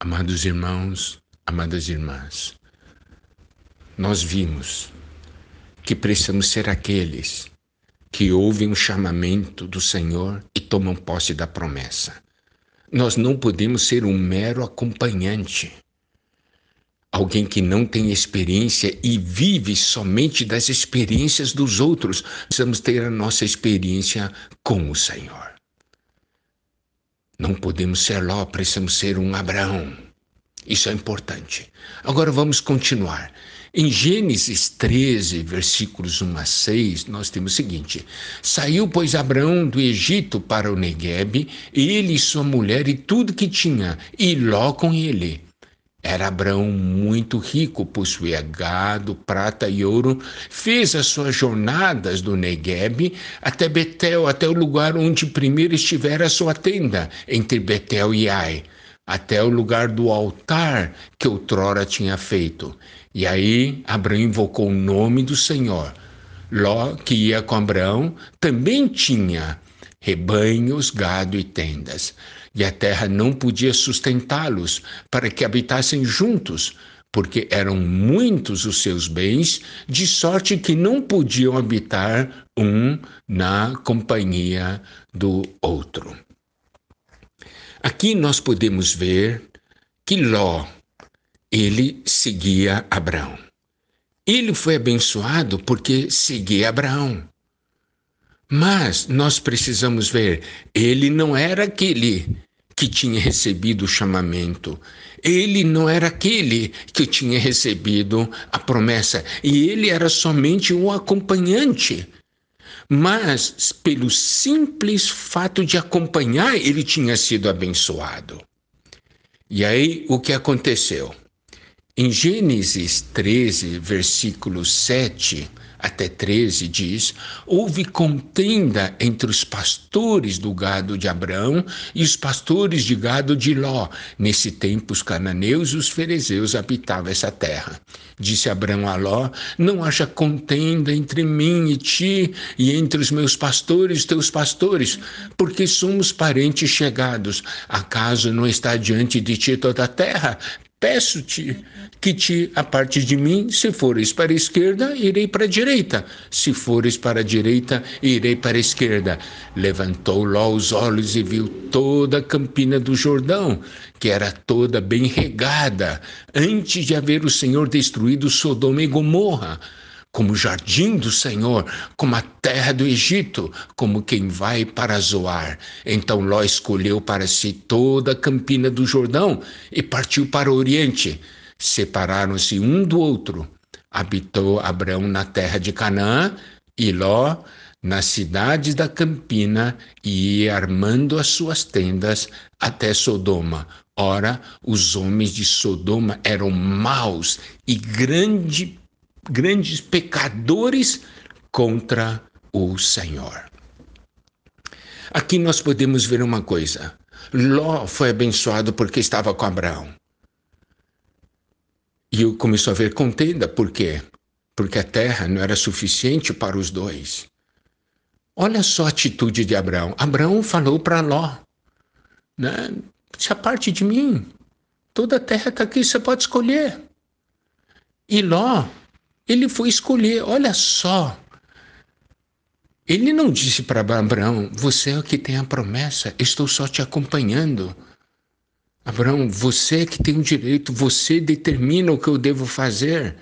Amados irmãos, amadas irmãs, nós vimos que precisamos ser aqueles que ouvem o chamamento do Senhor e tomam posse da promessa. Nós não podemos ser um mero acompanhante, alguém que não tem experiência e vive somente das experiências dos outros. Precisamos ter a nossa experiência com o Senhor. Não podemos ser Ló, precisamos ser um Abraão. Isso é importante. Agora vamos continuar. Em Gênesis 13, versículos 1 a 6, nós temos o seguinte: Saiu, pois, Abraão do Egito para o Neguebe, ele e sua mulher e tudo que tinha, e Ló com ele. Era Abraão muito rico, possuía gado, prata e ouro, fez as suas jornadas do Negueb até Betel, até o lugar onde primeiro estivera a sua tenda, entre Betel e Ai, até o lugar do altar que outrora tinha feito. E aí Abraão invocou o nome do Senhor. Ló, que ia com Abraão, também tinha rebanhos, gado e tendas e a terra não podia sustentá-los para que habitassem juntos, porque eram muitos os seus bens, de sorte que não podiam habitar um na companhia do outro. Aqui nós podemos ver que Ló, ele seguia Abraão. Ele foi abençoado porque seguia Abraão. Mas nós precisamos ver, ele não era aquele que tinha recebido o chamamento. Ele não era aquele que tinha recebido a promessa. E ele era somente um acompanhante. Mas, pelo simples fato de acompanhar, ele tinha sido abençoado. E aí, o que aconteceu? Em Gênesis 13, versículo 7, até 13 diz: houve contenda entre os pastores do gado de Abraão e os pastores de gado de Ló. Nesse tempo, os cananeus e os ferezeus habitavam essa terra. Disse Abraão a Ló: Não haja contenda entre mim e ti, e entre os meus pastores e teus pastores, porque somos parentes chegados. Acaso não está diante de ti toda a terra? Peço-te que te apartes de mim, se fores para a esquerda, irei para a direita, se fores para a direita, irei para a esquerda. Levantou Ló os olhos e viu toda a campina do Jordão, que era toda bem regada, antes de haver o Senhor destruído Sodoma e Gomorra como o jardim do Senhor, como a terra do Egito, como quem vai para Zoar. Então Ló escolheu para si toda a campina do Jordão e partiu para o Oriente. Separaram-se um do outro. Habitou Abraão na terra de Canaã e Ló nas cidades da campina e ia armando as suas tendas até Sodoma. Ora, os homens de Sodoma eram maus e grande grandes pecadores contra o Senhor. Aqui nós podemos ver uma coisa. Ló foi abençoado porque estava com Abraão. E começou a ver contenda, por quê? Porque a terra não era suficiente para os dois. Olha só a atitude de Abraão. Abraão falou para Ló: né? se aparte de mim, toda a terra está aqui, você pode escolher. E Ló ele foi escolher, olha só. Ele não disse para Abraão: Você é o que tem a promessa, estou só te acompanhando. Abraão, você é que tem o direito, você determina o que eu devo fazer.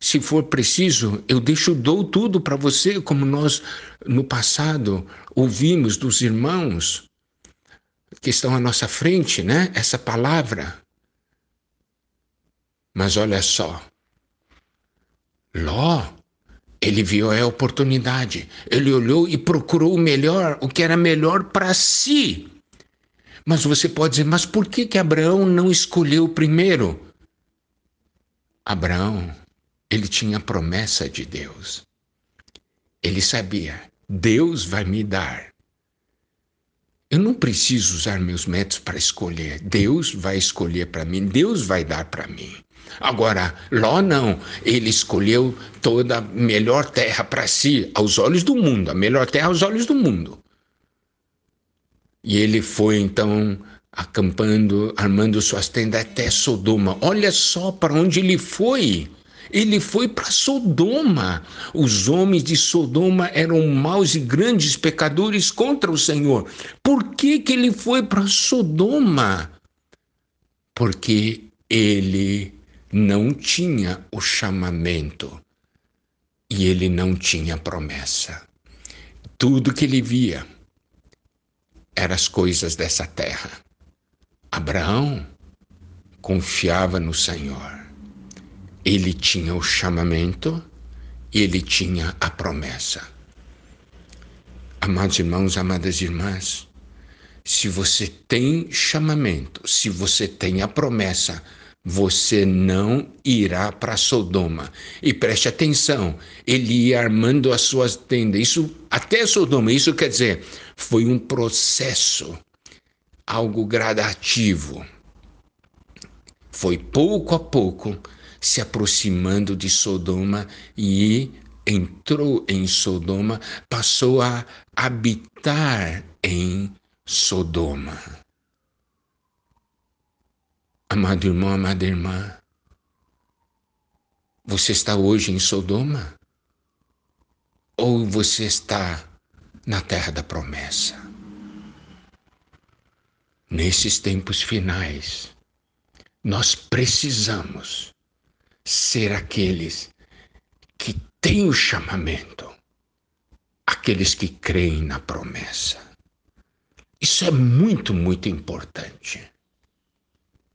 Se for preciso, eu deixo, dou tudo para você, como nós no passado ouvimos dos irmãos que estão à nossa frente, né? Essa palavra. Mas olha só, Ló, ele viu a oportunidade, ele olhou e procurou o melhor, o que era melhor para si. Mas você pode dizer, mas por que, que Abraão não escolheu primeiro? Abraão, ele tinha a promessa de Deus. Ele sabia, Deus vai me dar. Eu não preciso usar meus métodos para escolher. Deus vai escolher para mim, Deus vai dar para mim. Agora, Ló não. Ele escolheu toda a melhor terra para si, aos olhos do mundo, a melhor terra aos olhos do mundo. E ele foi então acampando, armando suas tendas até Sodoma. Olha só para onde ele foi. Ele foi para Sodoma. Os homens de Sodoma eram maus e grandes pecadores contra o Senhor. Por que, que ele foi para Sodoma? Porque ele não tinha o chamamento e ele não tinha promessa. Tudo que ele via eram as coisas dessa terra. Abraão confiava no Senhor. Ele tinha o chamamento e ele tinha a promessa. Amados irmãos, amadas irmãs, se você tem chamamento, se você tem a promessa, você não irá para Sodoma. E preste atenção, ele ia armando as suas tendas. Isso até Sodoma, isso quer dizer, foi um processo algo gradativo. Foi pouco a pouco se aproximando de Sodoma e entrou em Sodoma, passou a habitar em Sodoma. Amado irmão, amada irmã, você está hoje em Sodoma? Ou você está na terra da promessa? Nesses tempos finais, nós precisamos ser aqueles que têm o chamamento, aqueles que creem na promessa. Isso é muito, muito importante.